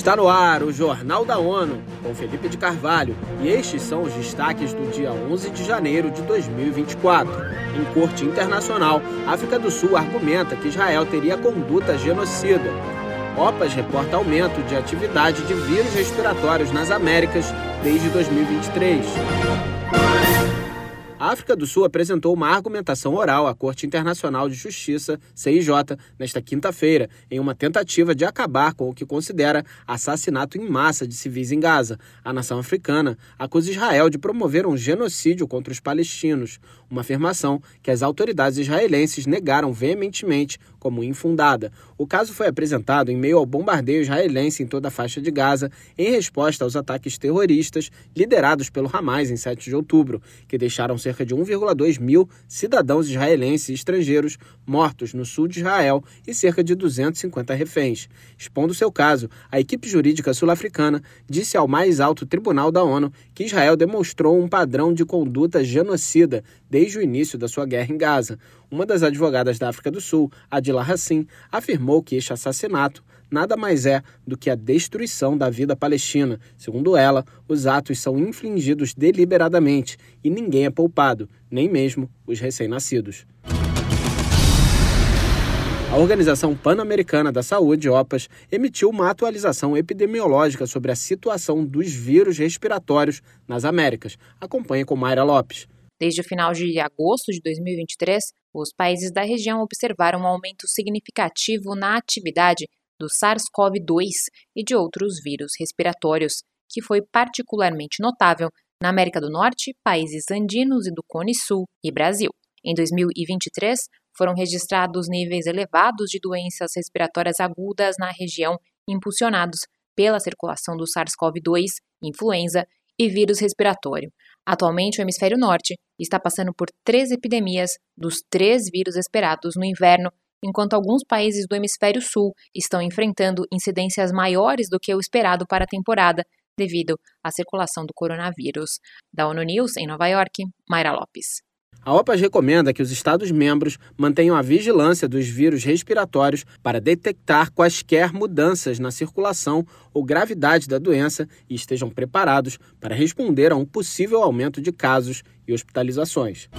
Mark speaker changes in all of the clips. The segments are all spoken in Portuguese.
Speaker 1: Está no ar o Jornal da ONU, com Felipe de Carvalho, e estes são os destaques do dia 11 de janeiro de 2024. Em corte internacional, África do Sul argumenta que Israel teria conduta genocida. OPAS reporta aumento de atividade de vírus respiratórios nas Américas desde 2023. A África do Sul apresentou uma argumentação oral à Corte Internacional de Justiça, CIJ, nesta quinta-feira, em uma tentativa de acabar com o que considera assassinato em massa de civis em Gaza. A nação africana acusa Israel de promover um genocídio contra os palestinos, uma afirmação que as autoridades israelenses negaram veementemente como infundada. O caso foi apresentado em meio ao bombardeio israelense em toda a faixa de Gaza, em resposta aos ataques terroristas liderados pelo Hamas em 7 de outubro, que deixaram cerca de 1,2 mil cidadãos israelenses e estrangeiros mortos no sul de Israel e cerca de 250 reféns. Expondo seu caso, a equipe jurídica sul-africana disse ao mais alto tribunal da ONU que Israel demonstrou um padrão de conduta genocida desde o início da sua guerra em Gaza. Uma das advogadas da África do Sul, Adila Hassim, afirmou que este assassinato nada mais é do que a destruição da vida palestina. Segundo ela, os atos são infligidos deliberadamente e ninguém é poupado, nem mesmo os recém-nascidos. A Organização Pan-Americana da Saúde, OPAS, emitiu uma atualização epidemiológica sobre a situação dos vírus respiratórios nas Américas. Acompanhe com Mayra Lopes.
Speaker 2: Desde o final de agosto de 2023, os países da região observaram um aumento significativo na atividade do SARS-CoV-2 e de outros vírus respiratórios, que foi particularmente notável na América do Norte, países andinos e do Cone Sul e Brasil. Em 2023, foram registrados níveis elevados de doenças respiratórias agudas na região, impulsionados pela circulação do SARS-CoV-2, influenza e vírus respiratório. Atualmente, o hemisfério norte está passando por três epidemias dos três vírus esperados no inverno, enquanto alguns países do hemisfério sul estão enfrentando incidências maiores do que o esperado para a temporada, devido à circulação do coronavírus. Da ONU News, em Nova York, Mayra Lopes.
Speaker 1: A OPAS recomenda que os Estados-membros mantenham a vigilância dos vírus respiratórios para detectar quaisquer mudanças na circulação ou gravidade da doença e estejam preparados para responder a um possível aumento de casos e hospitalizações.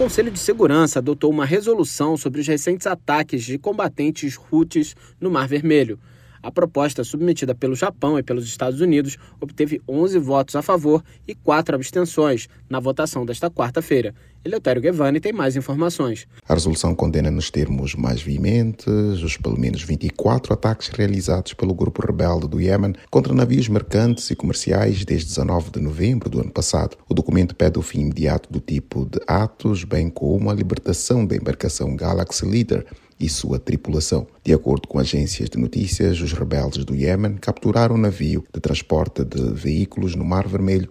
Speaker 1: O Conselho de Segurança adotou uma resolução sobre os recentes ataques de combatentes Houthis no Mar Vermelho. A proposta submetida pelo Japão e pelos Estados Unidos obteve 11 votos a favor e 4 abstenções na votação desta quarta-feira. Eleutério Guevani tem mais informações.
Speaker 3: A resolução condena nos termos mais veementes os pelo menos 24 ataques realizados pelo grupo rebelde do Iêmen contra navios mercantes e comerciais desde 19 de novembro do ano passado. O documento pede o fim imediato do tipo de atos, bem como a libertação da embarcação Galaxy Leader e sua tripulação. De acordo com agências de notícias, os rebeldes do Iêmen capturaram um navio de transporte de veículos no Mar Vermelho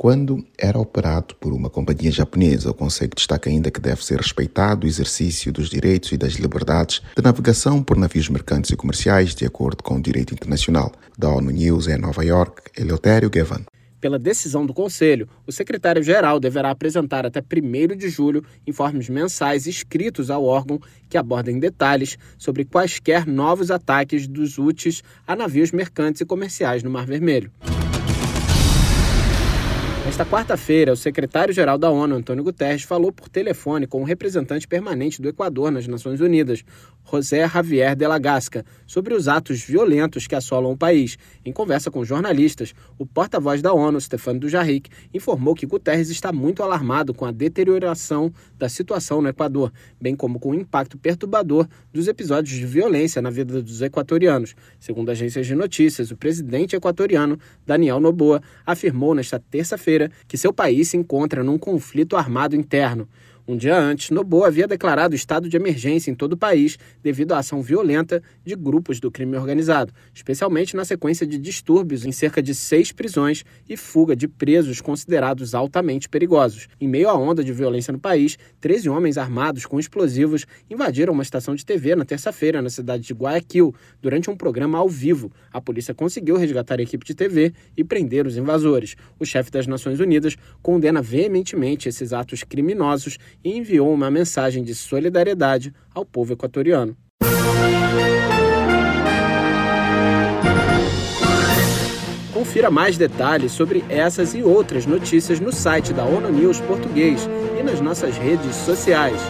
Speaker 3: quando era operado por uma companhia japonesa. O Conselho destaca ainda que deve ser respeitado o exercício dos direitos e das liberdades de navegação por navios mercantes e comerciais, de acordo com o direito internacional. Da ONU News em Nova York, Eleutério Gavan.
Speaker 1: Pela decisão do Conselho, o secretário-geral deverá apresentar até 1 de julho informes mensais escritos ao órgão que abordem detalhes sobre quaisquer novos ataques dos úteis a navios mercantes e comerciais no Mar Vermelho. Nesta quarta-feira, o secretário-geral da ONU, Antônio Guterres, falou por telefone com o representante permanente do Equador nas Nações Unidas, José Javier de la Gasca, sobre os atos violentos que assolam o país. Em conversa com jornalistas, o porta-voz da ONU, Stefano Dujarric, informou que Guterres está muito alarmado com a deterioração da situação no Equador, bem como com o impacto perturbador dos episódios de violência na vida dos equatorianos. Segundo agências de notícias, o presidente equatoriano, Daniel Noboa, afirmou nesta terça-feira que seu país se encontra num conflito armado interno. Um dia antes, Noboa havia declarado estado de emergência em todo o país devido à ação violenta de grupos do crime organizado, especialmente na sequência de distúrbios em cerca de seis prisões e fuga de presos considerados altamente perigosos. Em meio à onda de violência no país, 13 homens armados com explosivos invadiram uma estação de TV na terça-feira na cidade de Guayaquil durante um programa ao vivo. A polícia conseguiu resgatar a equipe de TV e prender os invasores. O chefe das Nações Unidas condena veementemente esses atos criminosos e enviou uma mensagem de solidariedade ao povo equatoriano. Confira mais detalhes sobre essas e outras notícias no site da ONU News Português e nas nossas redes sociais.